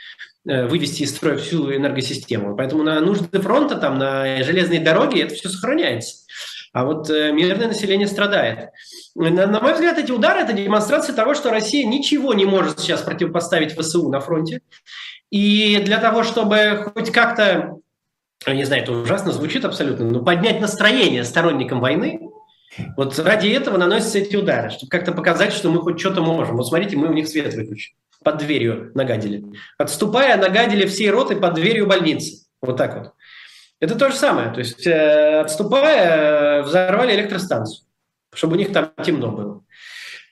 э, вывести из строя всю энергосистему. Поэтому на нужды фронта, там, на железные дороги это все сохраняется. А вот э, мирное население страдает. На, на мой взгляд, эти удары – это демонстрация того, что Россия ничего не может сейчас противопоставить ВСУ на фронте. И для того, чтобы хоть как-то, не знаю, это ужасно звучит абсолютно, но поднять настроение сторонникам войны, вот ради этого наносятся эти удары, чтобы как-то показать, что мы хоть что-то можем. Вот смотрите, мы у них свет выключили, под дверью нагадили. Отступая, нагадили всей роты под дверью больницы. Вот так вот. Это то же самое. То есть, э, отступая, взорвали электростанцию, чтобы у них там темно было.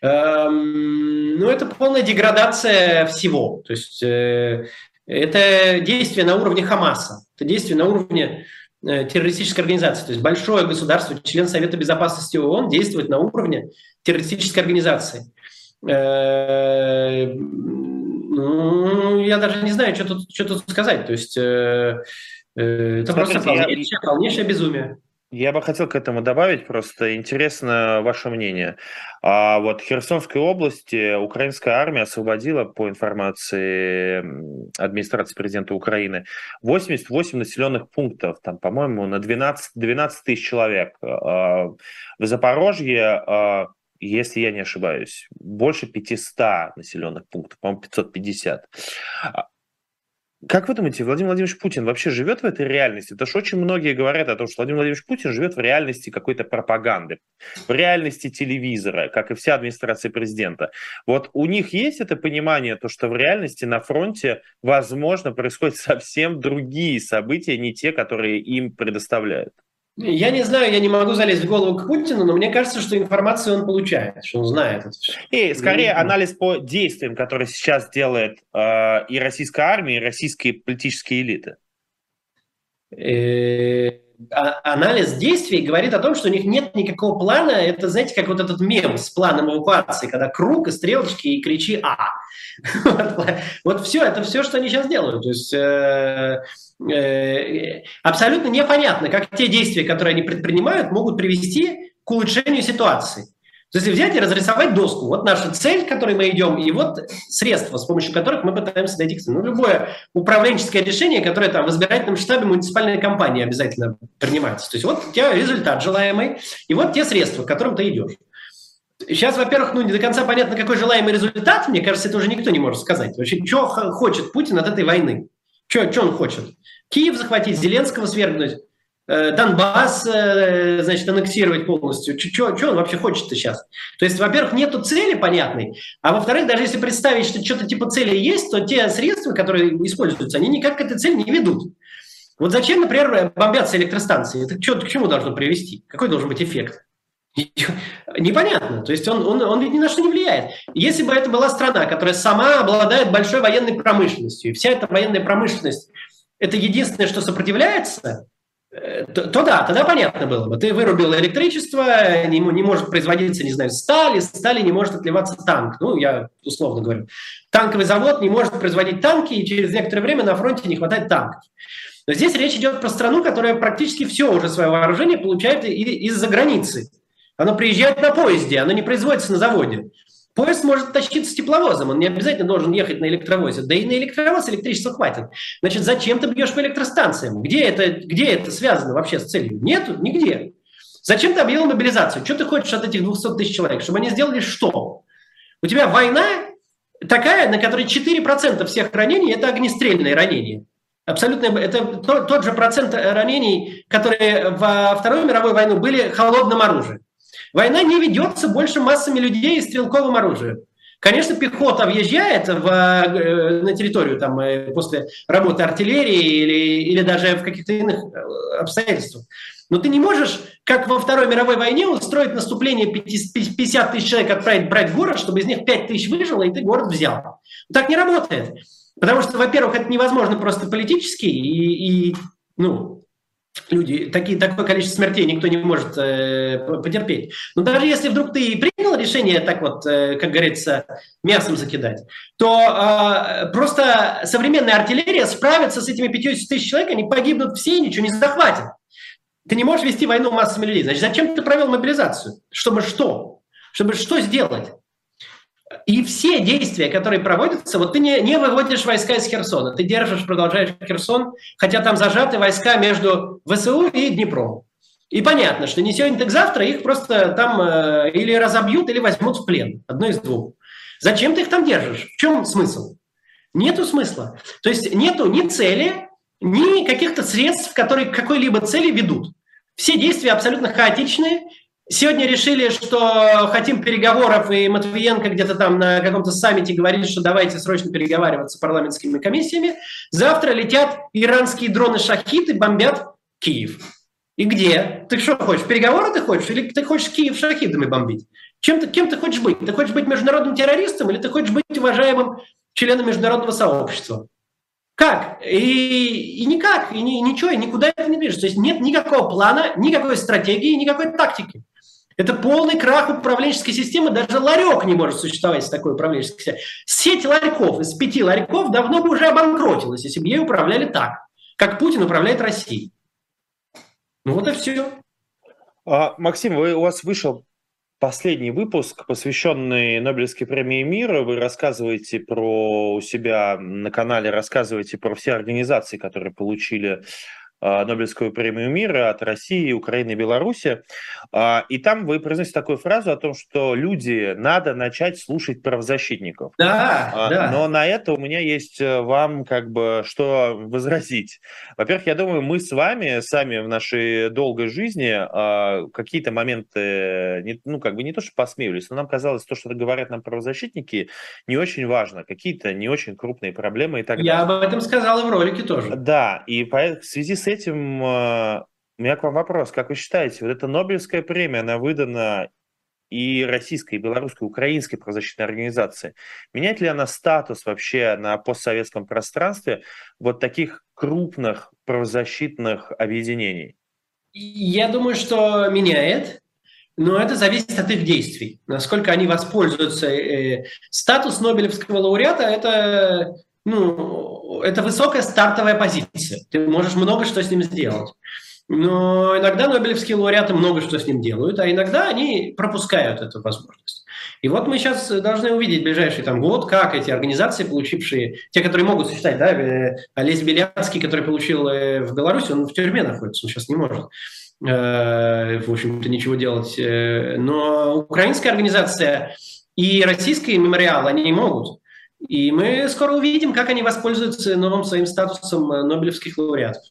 Эм, ну, это полная деградация всего. То есть, э, это действие на уровне Хамаса, это действие на уровне э, террористической организации. То есть большое государство, член Совета Безопасности ООН действует на уровне террористической организации. э, ну, я даже не знаю, что тут, что тут сказать. То есть э, э, это Смотрите, просто полнейшее, я... полнейшее безумие. Я бы хотел к этому добавить, просто интересно ваше мнение. А вот в Херсонской области украинская армия освободила, по информации администрации президента Украины, 88 населенных пунктов, там, по-моему, на 12, 12 тысяч человек. А, в Запорожье а, если я не ошибаюсь, больше 500 населенных пунктов, по-моему, 550. Как вы думаете, Владимир Владимирович Путин вообще живет в этой реальности? Потому что очень многие говорят о том, что Владимир Владимирович Путин живет в реальности какой-то пропаганды, в реальности телевизора, как и вся администрация президента. Вот у них есть это понимание, то, что в реальности на фронте, возможно, происходят совсем другие события, не те, которые им предоставляют? Я не знаю, я не могу залезть в голову к Путину, но мне кажется, что информацию он получает, что он знает это все. И скорее анализ по действиям, которые сейчас делает э, и российская армия, и российские политические элиты. А, анализ действий говорит о том, что у них нет никакого плана. Это, знаете, как вот этот мем с планом эвакуации, когда круг и стрелочки и кричи «А». Вот все, это все, что они сейчас делают. То есть э, э, абсолютно непонятно, как те действия, которые они предпринимают, могут привести к улучшению ситуации. То есть взять и разрисовать доску. Вот наша цель, к которой мы идем, и вот средства, с помощью которых мы пытаемся дойти к цели. Ну, любое управленческое решение, которое там в избирательном штабе муниципальной компании обязательно принимается. То есть вот у тебя результат желаемый, и вот те средства, к которым ты идешь. Сейчас, во-первых, ну не до конца понятно, какой желаемый результат. Мне кажется, это уже никто не может сказать. Вообще, что хочет Путин от этой войны? Что, он хочет? Киев захватить, Зеленского свергнуть, Донбасс, э, значит, аннексировать полностью. Что он вообще хочет-то сейчас? То есть, во-первых, нету цели понятной, а во-вторых, даже если представить, что что-то типа цели есть, то те средства, которые используются, они никак к этой цели не ведут. Вот зачем, например, бомбятся электростанции? Это что, к чему должно привести? Какой должен быть эффект? Непонятно. То есть он, он, он ведь ни на что не влияет. Если бы это была страна, которая сама обладает большой военной промышленностью, и вся эта военная промышленность – это единственное, что сопротивляется, Э, то, то да, тогда понятно было бы. Ты вырубил электричество, не, не может производиться, не знаю, сталь, из стали не может отливаться танк. Ну, я условно говорю. Танковый завод не может производить танки, и через некоторое время на фронте не хватает танков. Но здесь речь идет про страну, которая практически все уже свое вооружение получает из-за границы. Оно приезжает на поезде, оно не производится на заводе. Поезд может тащиться тепловозом, он не обязательно должен ехать на электровозе. Да и на электровоз электричества хватит. Значит, зачем ты бьешь по электростанциям? Где это, где это связано вообще с целью? Нету, нигде. Зачем ты объявил мобилизацию? Что ты хочешь от этих 200 тысяч человек? Чтобы они сделали что? У тебя война такая, на которой 4% всех ранений – это огнестрельные ранения. Абсолютно, это тот же процент ранений, которые во Вторую мировую войну были холодным оружием. Война не ведется больше массами людей и стрелковым оружием. Конечно, пехота въезжает в, э, на территорию там, э, после работы артиллерии или, или даже в каких-то иных э, обстоятельствах. Но ты не можешь, как во Второй мировой войне, устроить наступление 50 тысяч человек, отправить брать город, чтобы из них 5 тысяч выжило, и ты город взял. Так не работает. Потому что, во-первых, это невозможно просто политически, и, и ну, люди, такие, такое количество смертей никто не может э, потерпеть. Но даже если вдруг ты принял решение так вот, э, как говорится, мясом закидать, то э, просто современная артиллерия справится с этими 50 тысяч человек, они погибнут все и ничего не захватят. Ты не можешь вести войну массами людей. Значит, зачем ты провел мобилизацию? Чтобы что? Чтобы что сделать? И все действия, которые проводятся, вот ты не, не выводишь войска из Херсона, ты держишь, продолжаешь Херсон, хотя там зажаты войска между ВСУ и Днепром. И понятно, что не сегодня, так завтра их просто там э, или разобьют, или возьмут в плен. Одно из двух. Зачем ты их там держишь? В чем смысл? Нету смысла. То есть нету ни цели, ни каких-то средств, которые к какой-либо цели ведут. Все действия абсолютно хаотичные, Сегодня решили, что хотим переговоров, и Матвиенко где-то там на каком-то саммите говорит, что давайте срочно переговариваться с парламентскими комиссиями. Завтра летят иранские дроны «Шахид» бомбят Киев. И где? Ты что хочешь, переговоры ты хочешь? Или ты хочешь Киев шахидами бомбить? Чем ты, кем ты хочешь быть? Ты хочешь быть международным террористом или ты хочешь быть уважаемым членом международного сообщества? Как? И, и никак, и ни, ничего, и никуда это не движется. То есть нет никакого плана, никакой стратегии, никакой тактики. Это полный крах управленческой системы. Даже ларек не может существовать с такой управленческой системой. Сеть ларьков из пяти ларьков давно бы уже обанкротилась, если бы ей управляли так, как Путин управляет Россией. Ну вот и все. А, Максим, вы, у вас вышел последний выпуск, посвященный Нобелевской премии мира. Вы рассказываете про у себя на канале, рассказываете про все организации, которые получили Нобелевскую премию мира от России, Украины и Беларуси. А, и там вы произносите такую фразу о том, что люди надо начать слушать правозащитников. Да, а, да. Но на это у меня есть э, вам как бы что возразить. Во-первых, я думаю, мы с вами сами в нашей долгой жизни какие-то моменты, ну как бы не то, что посмеивались, но нам казалось, то, что говорят нам правозащитники, не очень важно. Какие-то не очень крупные проблемы и так далее. Я об этом сказал и в ролике тоже. Да, и в связи с этим э, у меня к вам вопрос. Как вы считаете, вот эта Нобелевская премия, она выдана и российской, и белорусской, и украинской правозащитной организации. Меняет ли она статус вообще на постсоветском пространстве вот таких крупных правозащитных объединений? Я думаю, что меняет, но это зависит от их действий. Насколько они воспользуются. Э, статус Нобелевского лауреата – это ну, это высокая стартовая позиция. Ты можешь много что с ним сделать. Но иногда Нобелевские лауреаты много что с ним делают, а иногда они пропускают эту возможность. И вот мы сейчас должны увидеть в ближайший там, год, как эти организации, получившие, те, которые могут существовать, да, э, Олесь Белянский, который получил э, в Беларуси, он в тюрьме находится, он сейчас не может, э, в общем-то, ничего делать. Но украинская организация и российская мемориал, они могут. И мы скоро увидим, как они воспользуются новым своим статусом э, Нобелевских лауреатов.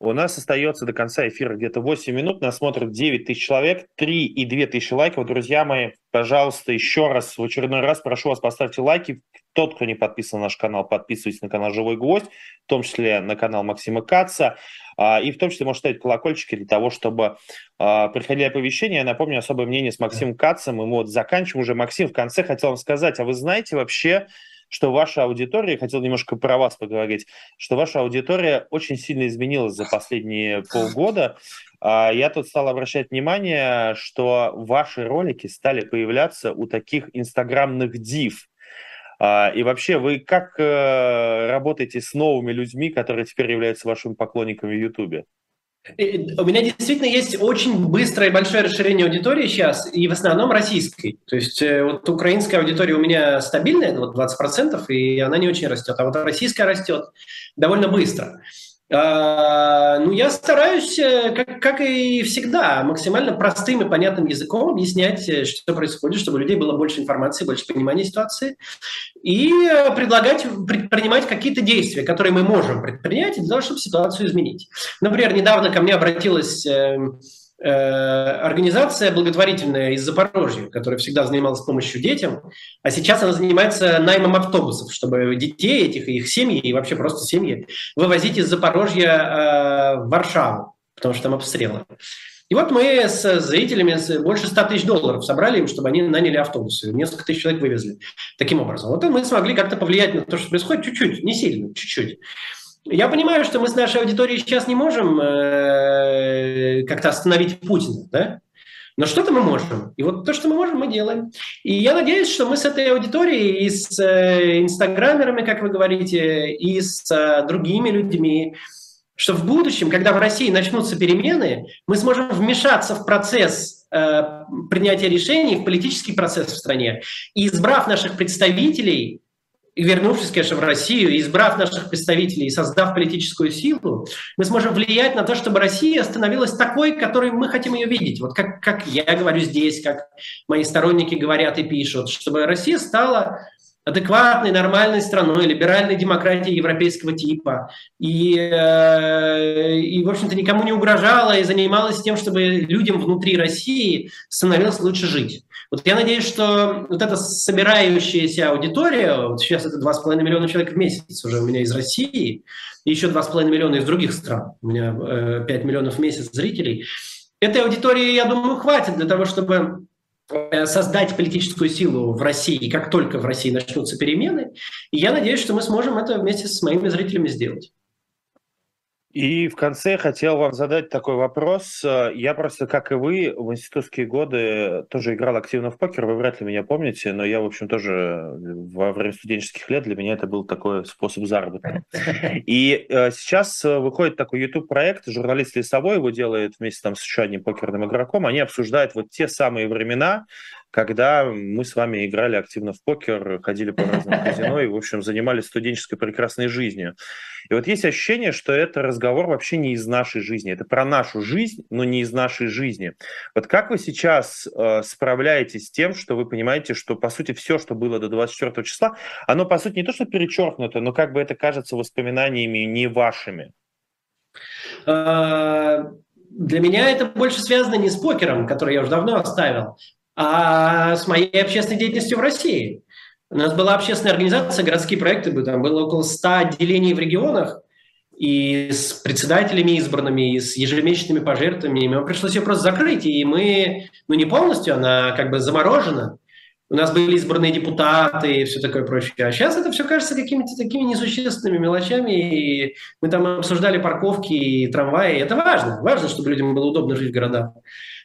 У нас остается до конца эфира где-то 8 минут, нас смотрят 9 тысяч человек, 3 и 2 тысячи лайков. Друзья мои, пожалуйста, еще раз, в очередной раз прошу вас поставьте лайки. Тот, кто не подписан на наш канал, подписывайтесь на канал «Живой гвоздь», в том числе на канал Максима Каца. А, и в том числе можете ставить колокольчики для того, чтобы а, приходили оповещения. Я напомню особое мнение с Максимом Кацем. И мы вот заканчиваем уже. Максим, в конце хотел вам сказать, а вы знаете вообще, что ваша аудитория, хотел немножко про вас поговорить, что ваша аудитория очень сильно изменилась за последние полгода. А, я тут стал обращать внимание, что ваши ролики стали появляться у таких инстаграмных див. А, и вообще, вы как э, работаете с новыми людьми, которые теперь являются вашими поклонниками в Ютубе? У меня действительно есть очень быстрое и большое расширение аудитории сейчас, и в основном российской. То есть э, вот украинская аудитория у меня стабильная, вот 20%, и она не очень растет, а вот российская растет довольно быстро. А, ну, я стараюсь, э, как, как и всегда, максимально простым и понятным языком объяснять, э, что происходит, чтобы у людей было больше информации, больше понимания ситуации, и э, предлагать предпринимать какие-то действия, которые мы можем предпринять для того, чтобы ситуацию изменить. Например, недавно ко мне обратилась эм, организация благотворительная из Запорожья, которая всегда занималась помощью детям, а сейчас она занимается наймом автобусов, чтобы детей этих и их семьи, и вообще просто семьи, вывозить из Запорожья э, в Варшаву, потому что там обстрелы. И вот мы с зрителями больше 100 тысяч долларов собрали им, чтобы они наняли автобусы. Несколько тысяч человек вывезли. Таким образом. Вот мы смогли как-то повлиять на то, что происходит чуть-чуть, не сильно, чуть-чуть. Я понимаю, что мы с нашей аудиторией сейчас не можем э, как-то остановить Путина, да? Но что-то мы можем. И вот то, что мы можем, мы делаем. И я надеюсь, что мы с этой аудиторией и с э, инстаграмерами, как вы говорите, и с э, другими людьми, что в будущем, когда в России начнутся перемены, мы сможем вмешаться в процесс э, принятия решений, в политический процесс в стране, и избрав наших представителей, вернувшись, конечно, в Россию, избрав наших представителей и создав политическую силу, мы сможем влиять на то, чтобы Россия становилась такой, которой мы хотим ее видеть. Вот как, как я говорю здесь, как мои сторонники говорят и пишут, чтобы Россия стала адекватной, нормальной страной, либеральной демократией европейского типа. И, э, и, в общем-то, никому не угрожала и занималась тем, чтобы людям внутри России становилось лучше жить. Вот я надеюсь, что вот эта собирающаяся аудитория, вот сейчас это 2,5 миллиона человек в месяц уже у меня из России, и еще 2,5 миллиона из других стран, у меня э, 5 миллионов в месяц зрителей, этой аудитории, я думаю, хватит для того, чтобы э, создать политическую силу в России, как только в России начнутся перемены. И я надеюсь, что мы сможем это вместе с моими зрителями сделать. И в конце я хотел вам задать такой вопрос. Я просто, как и вы, в институтские годы тоже играл активно в покер. Вы вряд ли меня помните, но я, в общем, тоже во время студенческих лет для меня это был такой способ заработка. И э, сейчас выходит такой YouTube-проект, журналист Лесовой его делает вместе там, с еще одним покерным игроком. Они обсуждают вот те самые времена, когда мы с вами играли активно в покер, ходили по разным казино и, в общем, занимались студенческой прекрасной жизнью. И вот есть ощущение, что это разговор вообще не из нашей жизни. Это про нашу жизнь, но не из нашей жизни. Вот как вы сейчас э, справляетесь с тем, что вы понимаете, что, по сути, все, что было до 24 числа, оно, по сути, не то, что перечеркнуто, но как бы это кажется воспоминаниями не вашими? А, для меня это больше связано не с покером, который я уже давно оставил, а с моей общественной деятельностью в России. У нас была общественная организация, городские проекты, там было около 100 отделений в регионах, и с председателями избранными, и с ежемесячными пожертвованиями. Нам пришлось ее просто закрыть, и мы, ну не полностью, она как бы заморожена. У нас были избранные депутаты и все такое прочее. А сейчас это все кажется какими-то такими несущественными мелочами. И мы там обсуждали парковки и трамваи. Это важно. Важно, чтобы людям было удобно жить в городах.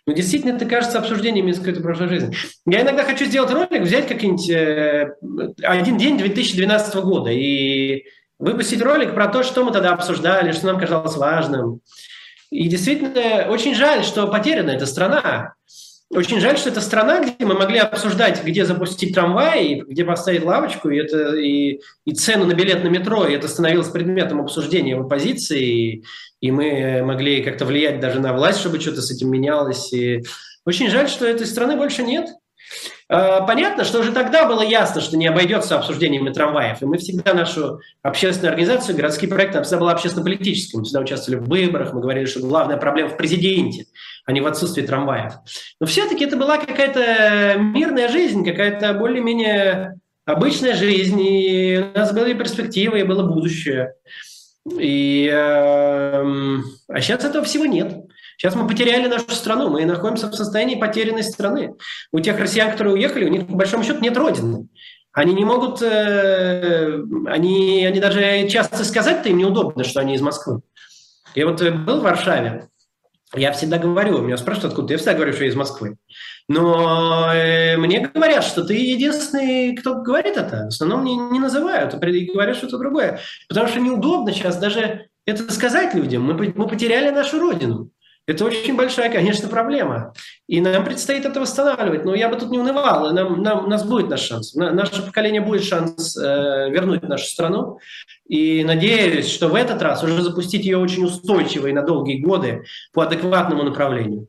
Но действительно это кажется обсуждением из какой-то прошлой жизни. Я иногда хочу сделать ролик, взять какой-нибудь э, один день 2012 года и выпустить ролик про то, что мы тогда обсуждали, что нам казалось важным. И действительно, очень жаль, что потеряна эта страна. Очень жаль, что это страна, где мы могли обсуждать, где запустить трамвай, где поставить лавочку, и, это, и, и цену на билет на метро, и это становилось предметом обсуждения в оппозиции, и, мы могли как-то влиять даже на власть, чтобы что-то с этим менялось. И очень жаль, что этой страны больше нет. А, понятно, что уже тогда было ясно, что не обойдется обсуждениями трамваев. И мы всегда нашу общественную организацию, городские проекты, всегда была общественно-политической. Мы всегда участвовали в выборах, мы говорили, что главная проблема в президенте, а не в отсутствии трамваев. Но все-таки это была какая-то мирная жизнь, какая-то более-менее обычная жизнь, и у нас были перспективы, и было будущее. И, э, а сейчас этого всего нет. Сейчас мы потеряли нашу страну, мы находимся в состоянии потерянной страны. У тех россиян, которые уехали, у них, по большому счету, нет родины. Они не могут, э, они, они даже часто сказать-то им неудобно, что они из Москвы. Я вот э, был в Варшаве, я всегда говорю, меня спрашивают, откуда, я всегда говорю, что я из Москвы. Но э, мне говорят, что ты единственный, кто говорит это. В основном не, не называют, а говорят что-то другое. Потому что неудобно сейчас даже это сказать людям. Мы, мы потеряли нашу родину. Это очень большая, конечно, проблема. И нам предстоит это восстанавливать. Но я бы тут не унывал. Нам, нам, у нас будет наш шанс. На, наше поколение будет шанс э, вернуть нашу страну. И надеюсь, что в этот раз уже запустить ее очень устойчиво и на долгие годы по адекватному направлению.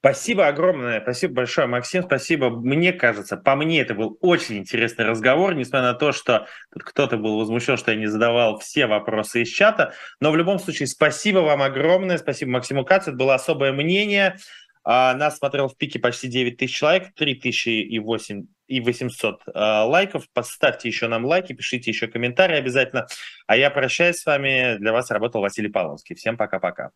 Спасибо огромное, спасибо большое, Максим, спасибо. Мне кажется, по мне это был очень интересный разговор, несмотря на то, что кто-то был возмущен, что я не задавал все вопросы из чата. Но в любом случае, спасибо вам огромное, спасибо Максиму Кацу, это было особое мнение. А, нас смотрел в пике почти 9 тысяч человек, 3008 и 800 а, лайков. Поставьте еще нам лайки, пишите еще комментарии обязательно. А я прощаюсь с вами. Для вас работал Василий Павловский. Всем пока-пока.